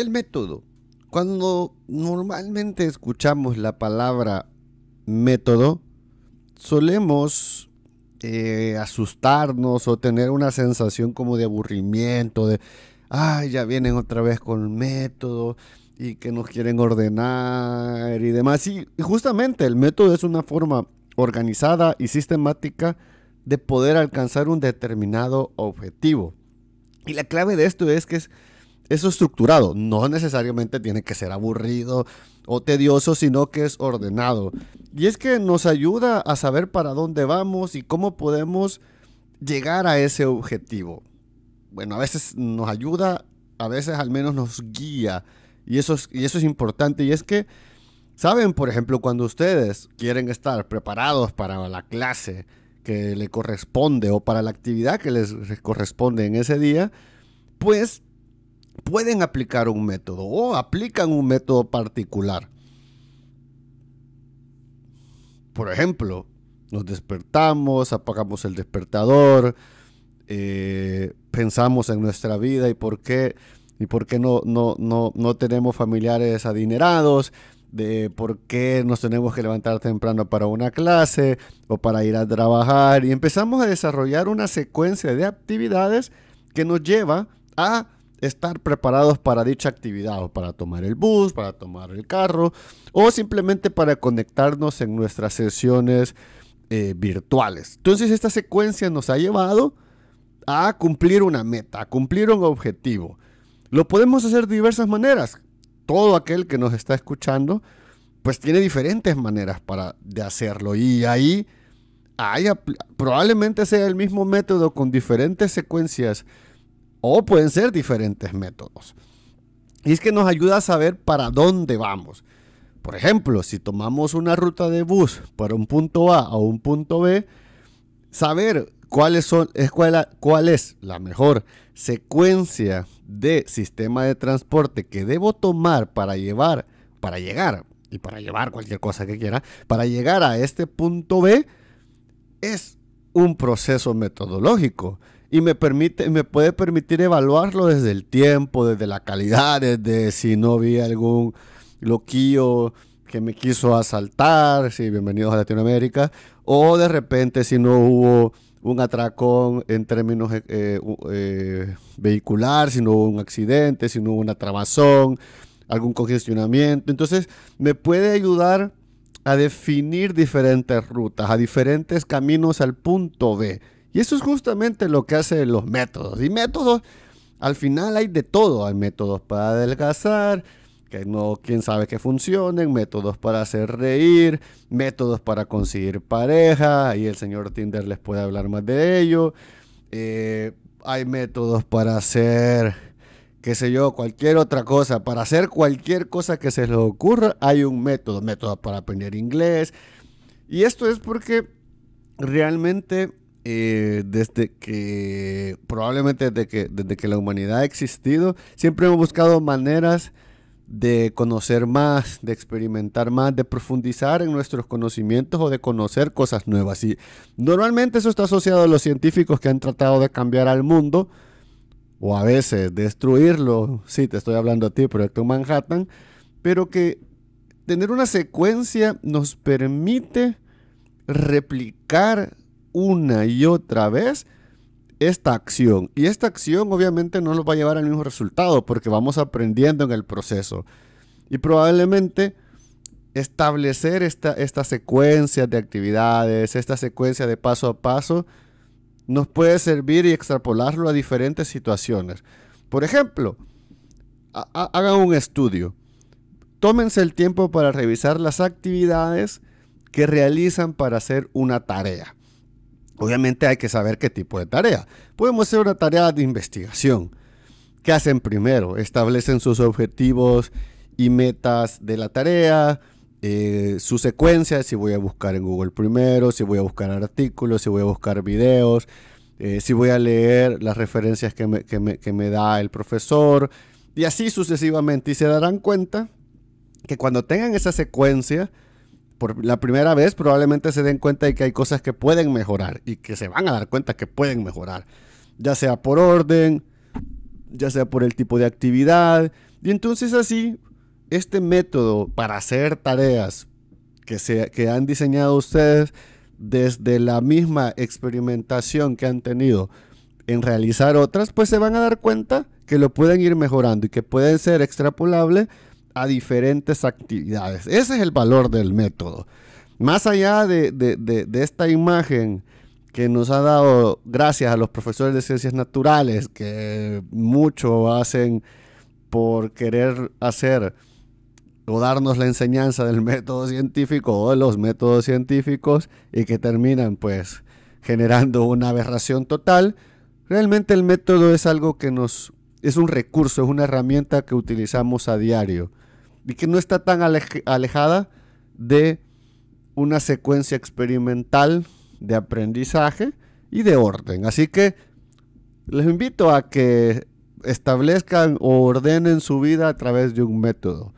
El método. Cuando normalmente escuchamos la palabra método, solemos eh, asustarnos o tener una sensación como de aburrimiento, de, ay, ya vienen otra vez con el método y que nos quieren ordenar y demás. Y justamente el método es una forma organizada y sistemática de poder alcanzar un determinado objetivo. Y la clave de esto es que es eso estructurado. No necesariamente tiene que ser aburrido o tedioso, sino que es ordenado. Y es que nos ayuda a saber para dónde vamos y cómo podemos llegar a ese objetivo. Bueno, a veces nos ayuda, a veces al menos nos guía. Y eso es, y eso es importante. Y es que, ¿saben? Por ejemplo, cuando ustedes quieren estar preparados para la clase que le corresponde o para la actividad que les corresponde en ese día, pues pueden aplicar un método o aplican un método particular. Por ejemplo, nos despertamos, apagamos el despertador, eh, pensamos en nuestra vida y por qué, y por qué no, no, no, no tenemos familiares adinerados, de por qué nos tenemos que levantar temprano para una clase o para ir a trabajar. Y empezamos a desarrollar una secuencia de actividades que nos lleva a estar preparados para dicha actividad, o para tomar el bus, para tomar el carro, o simplemente para conectarnos en nuestras sesiones eh, virtuales. Entonces esta secuencia nos ha llevado a cumplir una meta, a cumplir un objetivo. Lo podemos hacer de diversas maneras. Todo aquel que nos está escuchando, pues tiene diferentes maneras para de hacerlo. Y ahí probablemente sea el mismo método con diferentes secuencias o pueden ser diferentes métodos. Y es que nos ayuda a saber para dónde vamos. Por ejemplo, si tomamos una ruta de bus para un punto A a un punto B, saber son, es cuál, cuál es la mejor secuencia de sistema de transporte que debo tomar para llevar, para llegar y para llevar cualquier cosa que quiera, para llegar a este punto B, es un proceso metodológico y me permite, me puede permitir evaluarlo desde el tiempo, desde la calidad, desde si no vi algún loquillo que me quiso asaltar, sí, bienvenidos a Latinoamérica, o de repente si no hubo un atracón en términos eh, eh, vehicular, si no hubo un accidente, si no hubo una trabazón, algún congestionamiento. Entonces me puede ayudar a definir diferentes rutas, a diferentes caminos al punto B. Y eso es justamente lo que hacen los métodos. Y métodos, al final hay de todo. Hay métodos para adelgazar, que no, quién sabe que funcionen, métodos para hacer reír, métodos para conseguir pareja, y el señor Tinder les puede hablar más de ello. Eh, hay métodos para hacer, qué sé yo, cualquier otra cosa. Para hacer cualquier cosa que se les ocurra, hay un método. Métodos para aprender inglés. Y esto es porque realmente eh, desde que, probablemente desde que, desde que la humanidad ha existido, siempre hemos buscado maneras de conocer más, de experimentar más, de profundizar en nuestros conocimientos o de conocer cosas nuevas. Y normalmente eso está asociado a los científicos que han tratado de cambiar al mundo o a veces destruirlo. Sí, te estoy hablando a ti, Proyecto Manhattan, pero que tener una secuencia nos permite replicar una y otra vez esta acción. Y esta acción obviamente no nos va a llevar al mismo resultado porque vamos aprendiendo en el proceso. Y probablemente establecer esta, esta secuencia de actividades, esta secuencia de paso a paso, nos puede servir y extrapolarlo a diferentes situaciones. Por ejemplo, hagan un estudio. Tómense el tiempo para revisar las actividades que realizan para hacer una tarea. Obviamente hay que saber qué tipo de tarea. Podemos hacer una tarea de investigación. ¿Qué hacen primero? Establecen sus objetivos y metas de la tarea, eh, su secuencia, si voy a buscar en Google primero, si voy a buscar artículos, si voy a buscar videos, eh, si voy a leer las referencias que me, que me da el profesor, y así sucesivamente. Y se darán cuenta que cuando tengan esa secuencia, por la primera vez probablemente se den cuenta de que hay cosas que pueden mejorar y que se van a dar cuenta que pueden mejorar, ya sea por orden, ya sea por el tipo de actividad, Y entonces así, este método para hacer tareas que, se, que han diseñado ustedes desde la misma experimentación que han tenido en realizar otras, pues se van a dar cuenta que lo pueden ir mejorando y que pueden ser extrapolables a diferentes actividades. Ese es el valor del método. Más allá de, de, esta imagen que nos ha dado gracias a los profesores de ciencias naturales, que mucho hacen por querer hacer o darnos la enseñanza del método científico o de los métodos científicos y que terminan pues generando una aberración total, realmente el método es algo que nos es un recurso, es una herramienta que utilizamos a diario y que no está tan alejada de una secuencia experimental de aprendizaje y de orden. Así que les invito a que establezcan o ordenen su vida a través de un método.